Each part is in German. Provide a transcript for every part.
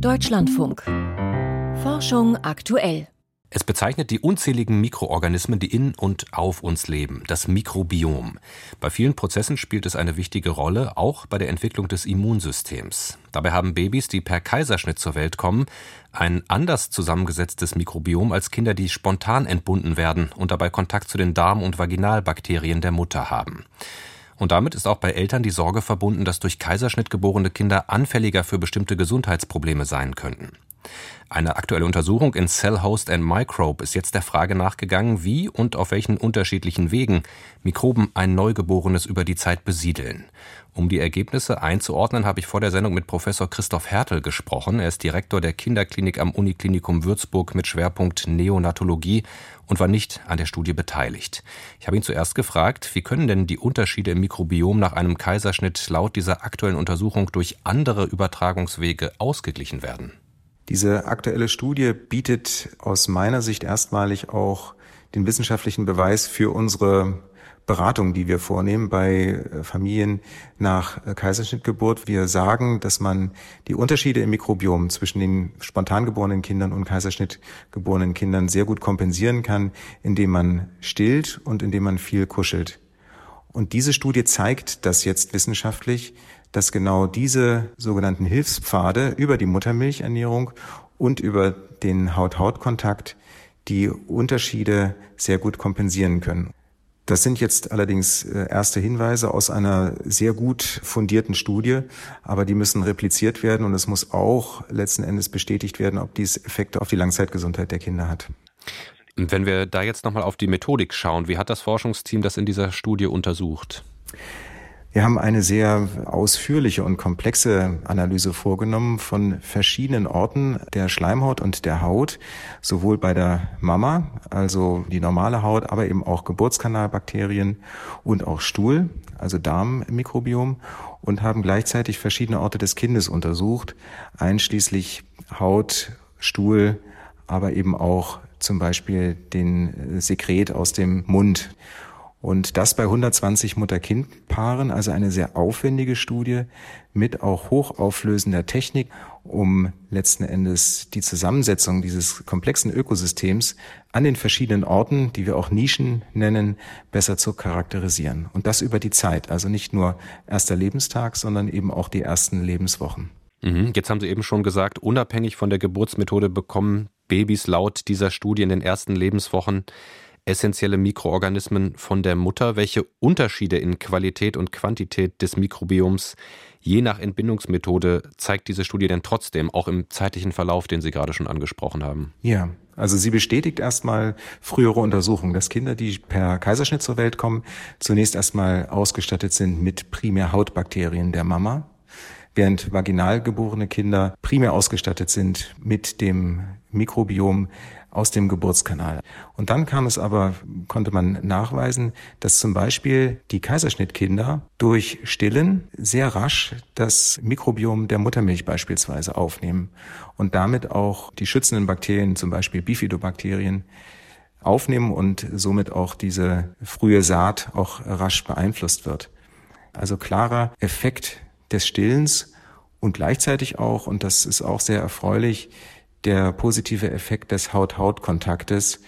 Deutschlandfunk. Forschung aktuell. Es bezeichnet die unzähligen Mikroorganismen, die in und auf uns leben, das Mikrobiom. Bei vielen Prozessen spielt es eine wichtige Rolle, auch bei der Entwicklung des Immunsystems. Dabei haben Babys, die per Kaiserschnitt zur Welt kommen, ein anders zusammengesetztes Mikrobiom als Kinder, die spontan entbunden werden und dabei Kontakt zu den Darm- und Vaginalbakterien der Mutter haben. Und damit ist auch bei Eltern die Sorge verbunden, dass durch Kaiserschnitt geborene Kinder anfälliger für bestimmte Gesundheitsprobleme sein könnten. Eine aktuelle Untersuchung in Cell Host and Microbe ist jetzt der Frage nachgegangen, wie und auf welchen unterschiedlichen Wegen Mikroben ein Neugeborenes über die Zeit besiedeln. Um die Ergebnisse einzuordnen, habe ich vor der Sendung mit Professor Christoph Hertel gesprochen. Er ist Direktor der Kinderklinik am Uniklinikum Würzburg mit Schwerpunkt Neonatologie und war nicht an der Studie beteiligt. Ich habe ihn zuerst gefragt, wie können denn die Unterschiede im Mikrobiom nach einem Kaiserschnitt laut dieser aktuellen Untersuchung durch andere Übertragungswege ausgeglichen werden? Diese aktuelle Studie bietet aus meiner Sicht erstmalig auch den wissenschaftlichen Beweis für unsere Beratung, die wir vornehmen bei äh, Familien nach äh, Kaiserschnittgeburt. Wir sagen, dass man die Unterschiede im Mikrobiom zwischen den spontan geborenen Kindern und Kaiserschnittgeborenen Kindern sehr gut kompensieren kann, indem man stillt und indem man viel kuschelt. Und diese Studie zeigt das jetzt wissenschaftlich, dass genau diese sogenannten Hilfspfade über die Muttermilchernährung und über den Haut-Haut-Kontakt die Unterschiede sehr gut kompensieren können. Das sind jetzt allerdings äh, erste Hinweise aus einer sehr gut fundierten Studie, aber die müssen repliziert werden und es muss auch letzten Endes bestätigt werden, ob dies Effekte auf die Langzeitgesundheit der Kinder hat. Wenn wir da jetzt nochmal auf die Methodik schauen, wie hat das Forschungsteam das in dieser Studie untersucht? Wir haben eine sehr ausführliche und komplexe Analyse vorgenommen von verschiedenen Orten der Schleimhaut und der Haut, sowohl bei der Mama, also die normale Haut, aber eben auch Geburtskanalbakterien und auch Stuhl, also Darmmikrobiom und haben gleichzeitig verschiedene Orte des Kindes untersucht, einschließlich Haut, Stuhl, aber eben auch zum Beispiel den Sekret aus dem Mund. Und das bei 120 Mutter-Kind-Paaren, also eine sehr aufwendige Studie mit auch hochauflösender Technik, um letzten Endes die Zusammensetzung dieses komplexen Ökosystems an den verschiedenen Orten, die wir auch Nischen nennen, besser zu charakterisieren. Und das über die Zeit, also nicht nur erster Lebenstag, sondern eben auch die ersten Lebenswochen. Mhm. Jetzt haben Sie eben schon gesagt, unabhängig von der Geburtsmethode bekommen Babys laut dieser Studie in den ersten Lebenswochen essentielle Mikroorganismen von der Mutter? Welche Unterschiede in Qualität und Quantität des Mikrobioms je nach Entbindungsmethode zeigt diese Studie denn trotzdem, auch im zeitlichen Verlauf, den Sie gerade schon angesprochen haben? Ja, also sie bestätigt erstmal frühere Untersuchungen, dass Kinder, die per Kaiserschnitt zur Welt kommen, zunächst erstmal ausgestattet sind mit primär Hautbakterien der Mama, während vaginal geborene Kinder primär ausgestattet sind mit dem Mikrobiom aus dem Geburtskanal. Und dann kam es aber, konnte man nachweisen, dass zum Beispiel die Kaiserschnittkinder durch Stillen sehr rasch das Mikrobiom der Muttermilch beispielsweise aufnehmen und damit auch die schützenden Bakterien, zum Beispiel Bifidobakterien, aufnehmen und somit auch diese frühe Saat auch rasch beeinflusst wird. Also klarer Effekt des Stillens und gleichzeitig auch, und das ist auch sehr erfreulich, der positive Effekt des Haut-Haut-Kontaktes,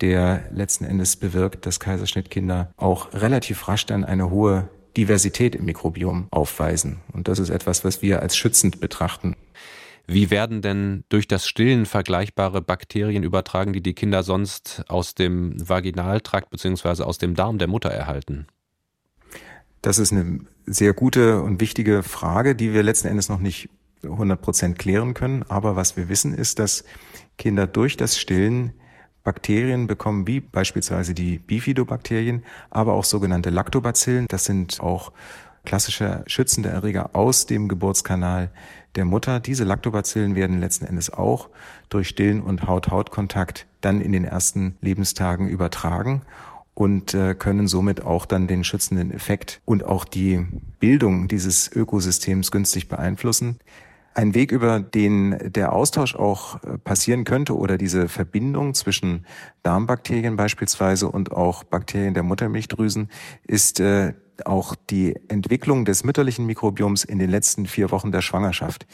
der letzten Endes bewirkt, dass Kaiserschnittkinder auch relativ rasch dann eine hohe Diversität im Mikrobiom aufweisen. Und das ist etwas, was wir als schützend betrachten. Wie werden denn durch das Stillen vergleichbare Bakterien übertragen, die die Kinder sonst aus dem Vaginaltrakt bzw. aus dem Darm der Mutter erhalten? Das ist eine sehr gute und wichtige Frage, die wir letzten Endes noch nicht 100 Prozent klären können. Aber was wir wissen, ist, dass Kinder durch das Stillen Bakterien bekommen, wie beispielsweise die Bifidobakterien, aber auch sogenannte Lactobacillen. Das sind auch klassische schützende Erreger aus dem Geburtskanal der Mutter. Diese Lactobacillen werden letzten Endes auch durch Stillen und Haut-Haut-Kontakt dann in den ersten Lebenstagen übertragen und äh, können somit auch dann den schützenden Effekt und auch die Bildung dieses Ökosystems günstig beeinflussen. Ein Weg, über den der Austausch auch äh, passieren könnte oder diese Verbindung zwischen Darmbakterien beispielsweise und auch Bakterien der Muttermilchdrüsen ist äh, auch die Entwicklung des mütterlichen Mikrobioms in den letzten vier Wochen der Schwangerschaft.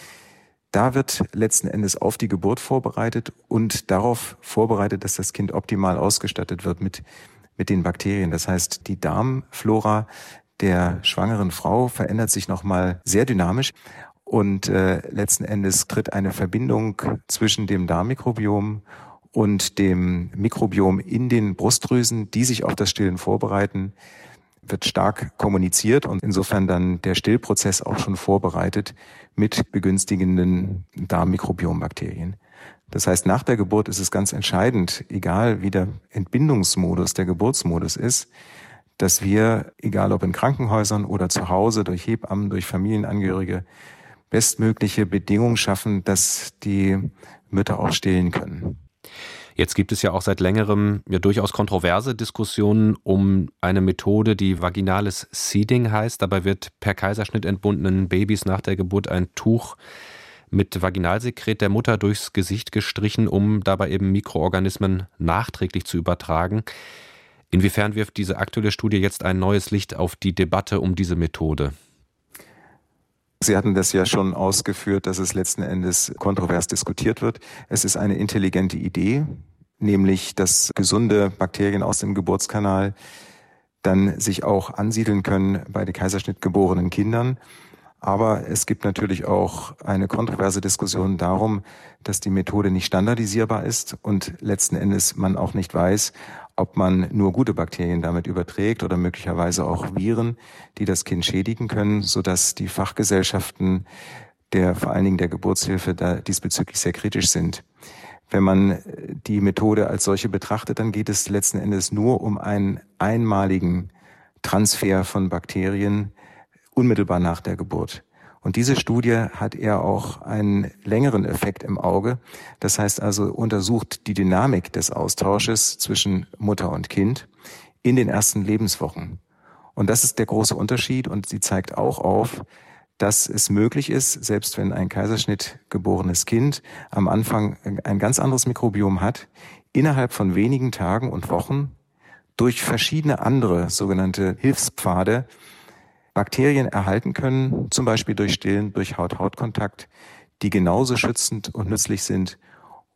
Da wird letzten Endes auf die Geburt vorbereitet und darauf vorbereitet, dass das Kind optimal ausgestattet wird mit, mit den Bakterien. Das heißt, die Darmflora der schwangeren Frau verändert sich nochmal sehr dynamisch und äh, letzten Endes tritt eine Verbindung zwischen dem Darmmikrobiom und dem Mikrobiom in den Brustdrüsen, die sich auf das Stillen vorbereiten, wird stark kommuniziert und insofern dann der Stillprozess auch schon vorbereitet mit begünstigenden Darmmikrobiombakterien. Das heißt, nach der Geburt ist es ganz entscheidend, egal wie der Entbindungsmodus, der Geburtsmodus ist, dass wir, egal ob in Krankenhäusern oder zu Hause, durch Hebammen, durch Familienangehörige, bestmögliche Bedingungen schaffen, dass die Mütter auch stillen können. Jetzt gibt es ja auch seit längerem ja durchaus kontroverse Diskussionen um eine Methode, die vaginales Seeding heißt. Dabei wird per Kaiserschnitt entbundenen Babys nach der Geburt ein Tuch mit Vaginalsekret der Mutter durchs Gesicht gestrichen, um dabei eben Mikroorganismen nachträglich zu übertragen. Inwiefern wirft diese aktuelle Studie jetzt ein neues Licht auf die Debatte um diese Methode? Sie hatten das ja schon ausgeführt, dass es letzten Endes kontrovers diskutiert wird. Es ist eine intelligente Idee, nämlich dass gesunde Bakterien aus dem Geburtskanal dann sich auch ansiedeln können bei den Kaiserschnitt geborenen Kindern. Aber es gibt natürlich auch eine kontroverse Diskussion darum, dass die Methode nicht standardisierbar ist und letzten Endes man auch nicht weiß, ob man nur gute Bakterien damit überträgt oder möglicherweise auch Viren, die das Kind schädigen können, sodass die Fachgesellschaften der vor allen Dingen der Geburtshilfe da diesbezüglich sehr kritisch sind. Wenn man die Methode als solche betrachtet, dann geht es letzten Endes nur um einen einmaligen Transfer von Bakterien unmittelbar nach der Geburt. Und diese Studie hat eher auch einen längeren Effekt im Auge. Das heißt also, untersucht die Dynamik des Austausches zwischen Mutter und Kind in den ersten Lebenswochen. Und das ist der große Unterschied. Und sie zeigt auch auf, dass es möglich ist, selbst wenn ein Kaiserschnitt geborenes Kind am Anfang ein ganz anderes Mikrobiom hat, innerhalb von wenigen Tagen und Wochen durch verschiedene andere sogenannte Hilfspfade Bakterien erhalten können, zum Beispiel durch Stillen, durch Haut-Haut-Kontakt, die genauso schützend und nützlich sind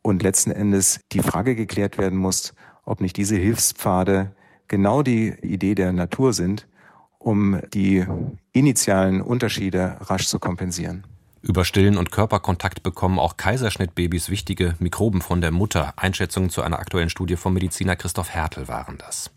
und letzten Endes die Frage geklärt werden muss, ob nicht diese Hilfspfade genau die Idee der Natur sind, um die initialen Unterschiede rasch zu kompensieren. Über Stillen und Körperkontakt bekommen auch Kaiserschnittbabys wichtige Mikroben von der Mutter. Einschätzungen zu einer aktuellen Studie vom Mediziner Christoph Hertel waren das.